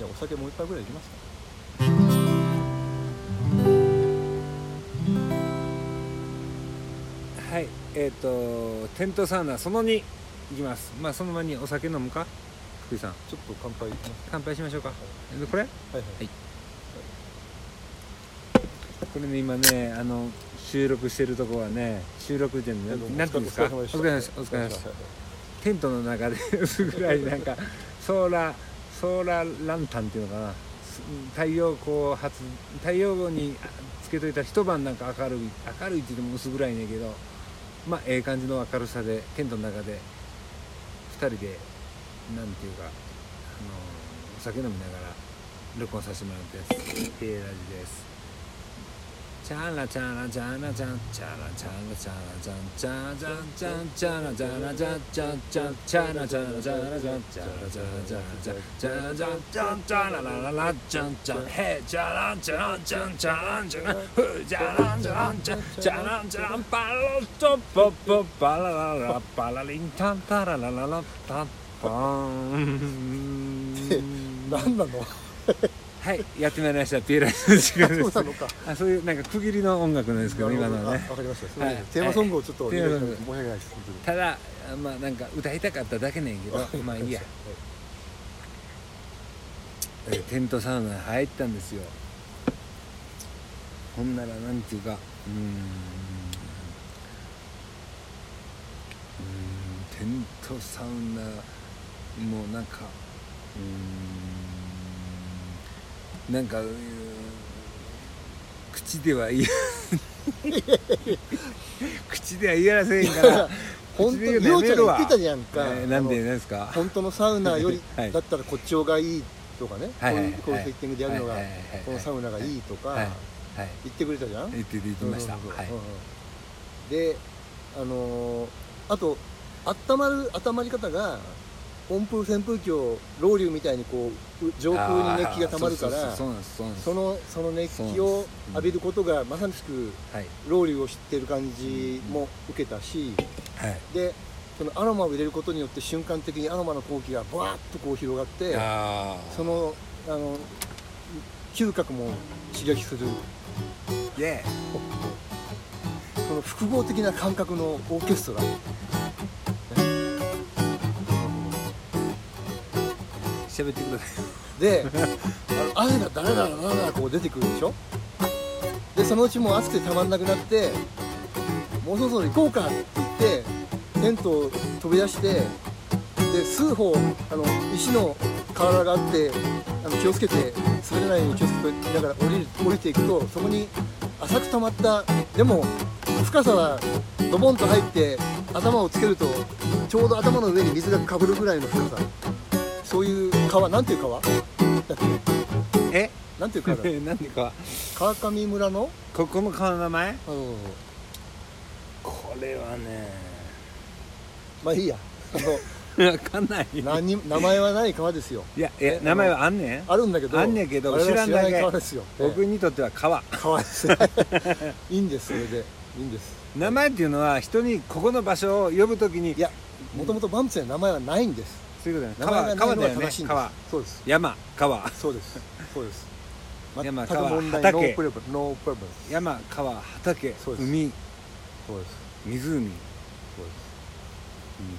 じゃあお酒もう一杯ぐらいいきますか。はいえっ、とテントサウナその2いきます。まあその前にお酒飲むか？福井さん。ちょっと乾杯乾杯しましょうか。でこれ？はいはい。はい。これね今ねあの収録してるとこはね収録でねなんていうんですか？お疲れ様です。お疲れ様です。テントの中で 薄暗いなんかソーラーソーラーランタンっていうのかな。太陽光発太陽光につけといたら一晩なんか明るい明るいって言っても薄暗いねんけどまあええ感じの明るさでテントの中で2人で何ていうかあのお酒飲みながら録音させてもらってやつ平ラジです。チャラチャラチャラチャチャラチャラチャラチャチャラチャチャンチャラチャラチャチャチャチャラチャラチャラチャチャラチャラチャラチャチャラチャチャチャララララチャチャヘチャラチャラチャチャラチャランフチャラチャラチャチャラチャラパロトポポパラララパラリンタンタララララタンパン何なのはいやってまいりました。ピエラの時間です。そうなのか。あそういうなんか区切りの音楽なんですけど今のはね。わかりました。すみませんはい。テーマソングをちょっとお願い申し訳ないですただまあなんか歌いたかっただけねんけど まあいいや。えーテントサウナに入ったんですよ。ほんならなんていうかうーんテントサウナもうなんかうーんなんか口では言え口では言えらせへんから。本当にようちゃん言わってたじゃんか、えーなんでですか？本当のサウナよりはい。だったらこっちがいいとかね、はいはいはい。こういうセッティングでやるのがはいはいはいはい。このサウナがいいとか言ってくれたじゃん、言って言ってました。であのーあと温まる温まり方が温風扇風機をロウリュみたいにこうう上空に熱気がたまるからそのその熱気を浴びることがまさしくはい。ロウリュを知ってる感じも受けたしはい。でそのアロマを入れることによって瞬間的にアロマの空気がバーッとこう広がってそのあの嗅覚も刺激する。の複合的な感覚のオーケストラ喋ってください。であの汗がダラダラダラダラこう出てくるでしょ？でそのうちもう暑くてたまんなくなってもうそろそろ行こうかって言ってテントを飛び出してで数歩あの石の河原があってあの気をつけて滑らないように気をつけてながら降りる降りていくとそこに浅く溜まったでも深さはドボンと入って頭をつけるとちょうど頭の上に水がかぶるぐらいの深さ。そういう川なんていう川？え？なんていう川だ？なんでか川？上村の？ここの顔の名前？うん。これはね。まあいいや。あ分 かんないの何に名前はない川ですよ。いやいや名前はあんねん。あるんだけどあんねんけど知らんだけ知川ですよ。僕にとっては川。川ですね。いいんですそれで。いいんです。名前っていうのは人にここの場所を呼ぶときに。いやもともとバンプスには名前はないんですそういうことだねがない。のが川川だよね川。そうです。山川。そうです。そうです。山川畑。ノープロブレムノープロブレム山川畑。そうです。海。そうです。湖、うん、そうです。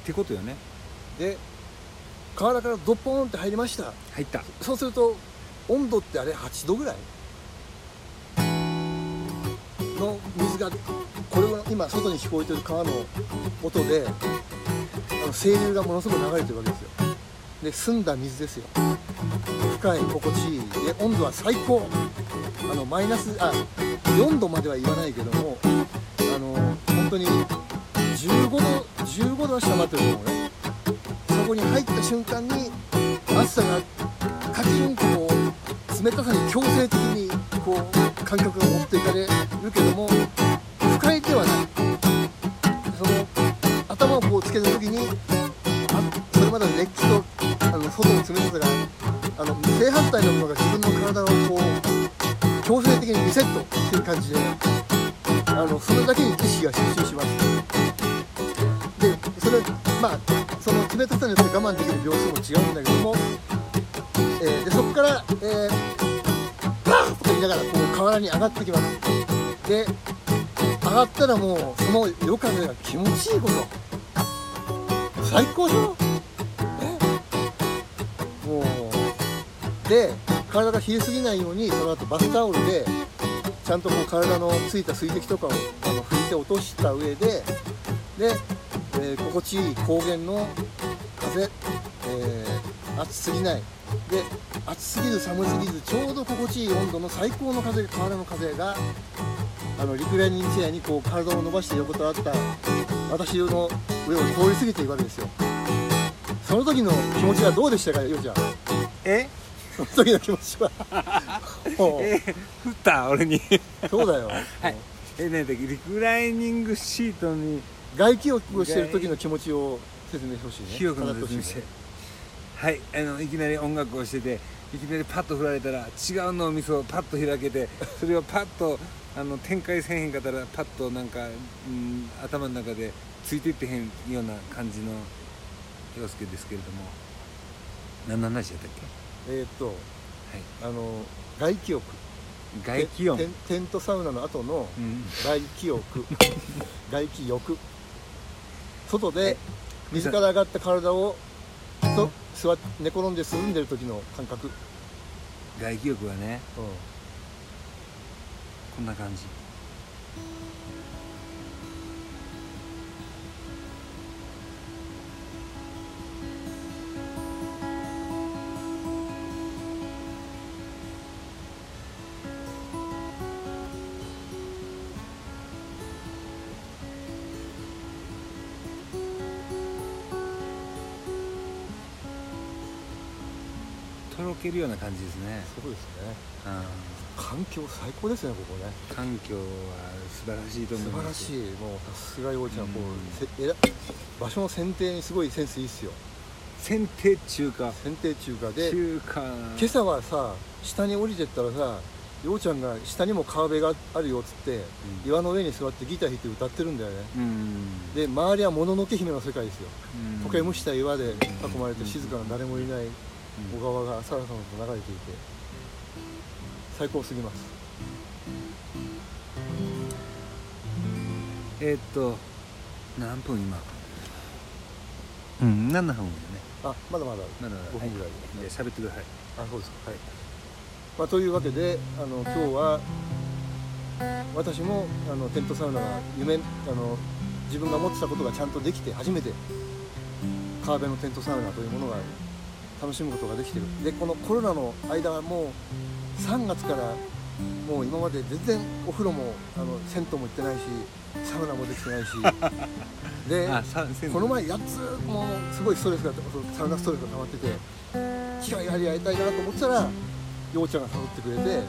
ってことよね。で河原からドッポーンって入りました。入った。そうすると温度ってあれ8度ぐらい？の水がこれは今外に聞こえてる川の音であの清流がものすごく流れてるわけですよ。で澄んだ水ですよ。深い心地いい。で温度は最高。あのマイナスあ4度までは言わないけどもあの本当に15度15度は下回ってると思うね。そこに入った瞬間に暑さがカチンとこう冷たさに強制的にこう感覚が持っていかれるけども不快ではない。頭をこうつけた時にあそれまでの熱気とあの外の冷たさがあの正反対のものが自分の体をこう強制的にリセットっていう感じであのそれだけに意識が集中します。でそれまあその冷たさによって我慢できる秒数も違うんだけども、えーでそこから、えー、パーッと言いながらこう河原に上がってきます。で上がったらもうその夜風が気持ちいいこと。最高でしょもう。で体が冷えすぎないようにその後バスタオルでちゃんとこう体のついた水滴とかをあの拭いて落とした上でで、えー心地いい高原の風、えー暑すぎない。で暑すぎず寒すぎずちょうど心地いい温度の最高の風河原の風があのリクライニングチェアにこう体を伸ばして横たわった私の上を通り過ぎていくわけですよ。その時の気持ちはどうでしたかようちゃんえ？その時の気持ちは。え振った俺に。そうだよ、はい。えねリクライニングシートに外気浴をしてる時の気持ちを説明してほしいね。火をの語ってほしいはい。あのいきなり音楽をしてていきなりパッと振られたら違う脳みそをパッと開けてそれをパッとあの展開せえへんかったらパッとなんか、うん、頭の中でついていってへんような感じの陽介ですけれども。何の話やったっえーっとけはい。あの外気浴。外気温テントサウナの後のうん。外気浴。外気浴。外ではい。水から上がった体をと座って寝転んで涼んでる時の感覚、うん、外気浴はね。こんな感じとろけるような感じですね、そうですね。うん。環境最高ですねここね。環境は素晴らしいと思い素晴らますしい。もうさすがようちゃん、うん。こうせえら場所の選定にすごいセンスいいっすよ。選定中華選定中華で中華今朝はさ下に降りてったらさようちゃんが下にも川辺があるよっつって、岩の上に座ってギター弾いて歌ってるんだよね。うん。で周りはもののけ姫の世界ですよ。うん。苔むした岩で囲まれてうん。静かな誰もいない小川がさらさらと流れていて。最高すぎます。えーっと何分今？うん7分やね。あまだまだまだ5分ぐらい。はい。じゃあ喋ってください。あそうですか。はい、まあ、というわけであの今日は私もあのテントサウナが夢あの自分が持ってたことがちゃんとできて初めて川辺のテントサウナというものが楽しむことができてる。でこのコロナの間はもう3月からもう今まで全然お風呂もあの銭湯も行ってないしサウナもできてないし。でこの前8つもうすごいストレスがサウナストレスが溜まってて機会がありやりたいなと思ってたらようちゃんが誘ってくれて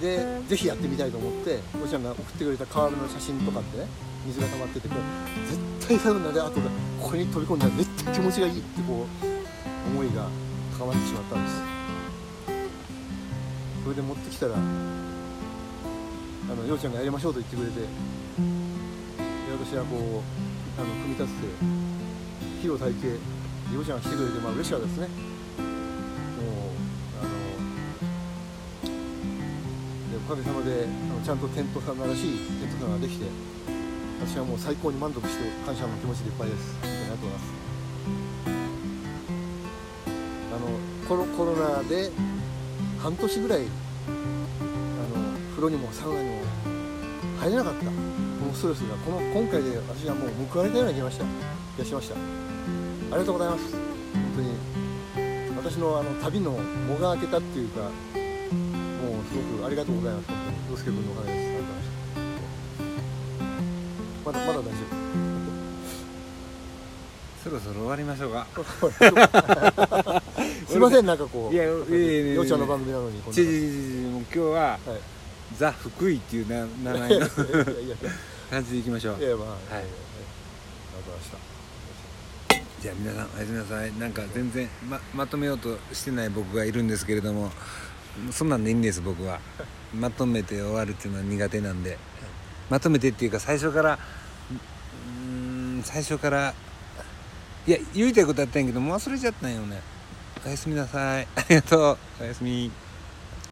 でぜひやってみたいと思ってようちゃんが送ってくれた川辺の写真とかってね水が溜まっててこう絶対サウナで後でここに飛び込んだら絶対気持ちがいいってこう思いが高まってしまったんです。それで持ってきたらあのようちゃんがやりましょうと言ってくれてで私はこうあの組み立てて火を焚いてようちゃんが来てくれてまあ嬉しかったですね。もうあのでおかげさまであのちゃんとテントサウナらしいテントサウナができて私はもう最高に満足して感謝の気持ちでいっぱいです。ありがとうございます。のコロコロナで半年ぐらいあの風呂にもサウナにも入れなかった。このストレスがこの今回で私はもう報われたような気がした気がしました。ありがとうございます。本当に。私のあの旅の藻が明けたっていうかもうすごくありがとうございます。本当に洋介君のおかげです。まだまだ大丈そろそろ終わりましょうか。夫 すいませんなんかこういやいやいやいや。ようちゃんの番組なのにこんなちちちちもう今日ははいザ・福井っていうな名前の。感じでいきましょう。いやまあはい。ありがとうございました。じゃあ皆さんおやすみなさい。なんか全然ままとめようとしてない僕がいるんですけれどもそんなんでいいんです僕は。まとめて終わるっていうのは苦手なんで。まとめてっていうか最初からうーん最初からいや言いたいことやったんやけどもう忘れちゃったんよねおやすみなさい。ありがとう。おやすみ。